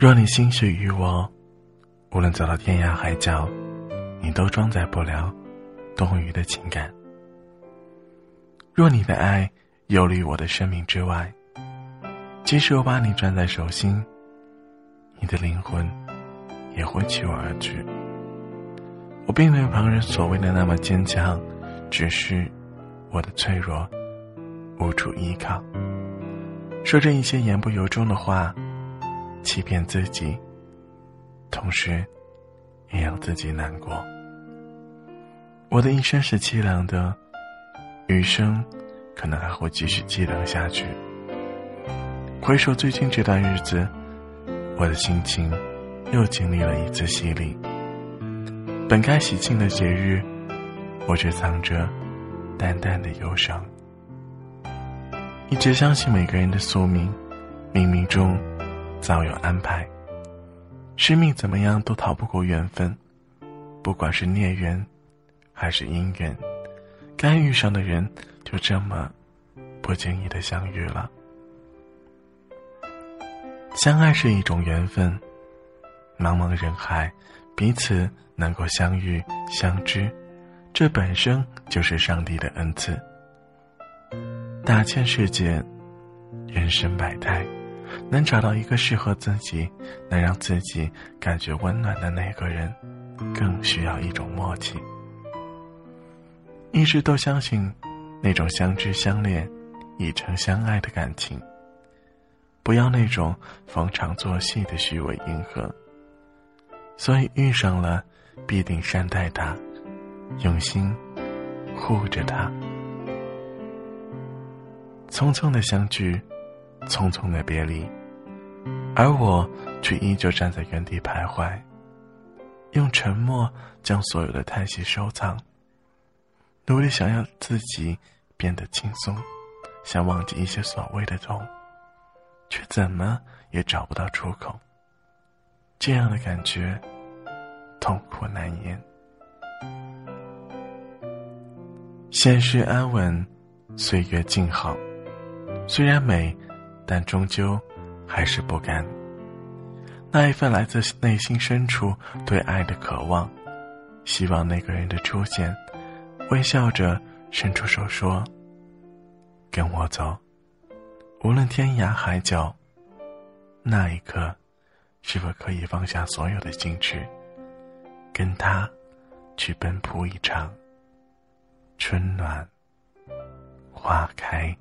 若你心事于我，无论走到天涯海角，你都装载不了多余的情感。若你的爱游离我的生命之外，即使我把你攥在手心，你的灵魂也会弃我而去。我并没有旁人所谓的那么坚强，只是我的脆弱无处依靠，说着一些言不由衷的话。欺骗自己，同时也让自己难过。我的一生是凄凉的，余生可能还会继续凄凉下去。回首最近这段日子，我的心情又经历了一次洗礼。本该喜庆的节日，我却藏着淡淡的忧伤。一直相信每个人的宿命，冥冥中。早有安排，生命怎么样都逃不过缘分，不管是孽缘，还是姻缘，该遇上的人就这么不经意的相遇了。相爱是一种缘分，茫茫人海，彼此能够相遇相知，这本身就是上帝的恩赐。大千世界，人生百态。能找到一个适合自己、能让自己感觉温暖的那个人，更需要一种默契。一直都相信那种相知相恋、已成相爱的感情，不要那种逢场作戏的虚伪迎合。所以遇上了，必定善待他，用心护着他。匆匆的相聚。匆匆的别离，而我却依旧站在原地徘徊，用沉默将所有的叹息收藏，努力想要自己变得轻松，想忘记一些所谓的痛，却怎么也找不到出口。这样的感觉，痛苦难言。现实安稳，岁月静好，虽然美。但终究还是不甘。那一份来自内心深处对爱的渴望，希望那个人的出现，微笑着伸出手说：“跟我走，无论天涯海角。”那一刻，是否可以放下所有的矜持，跟他去奔赴一场春暖花开？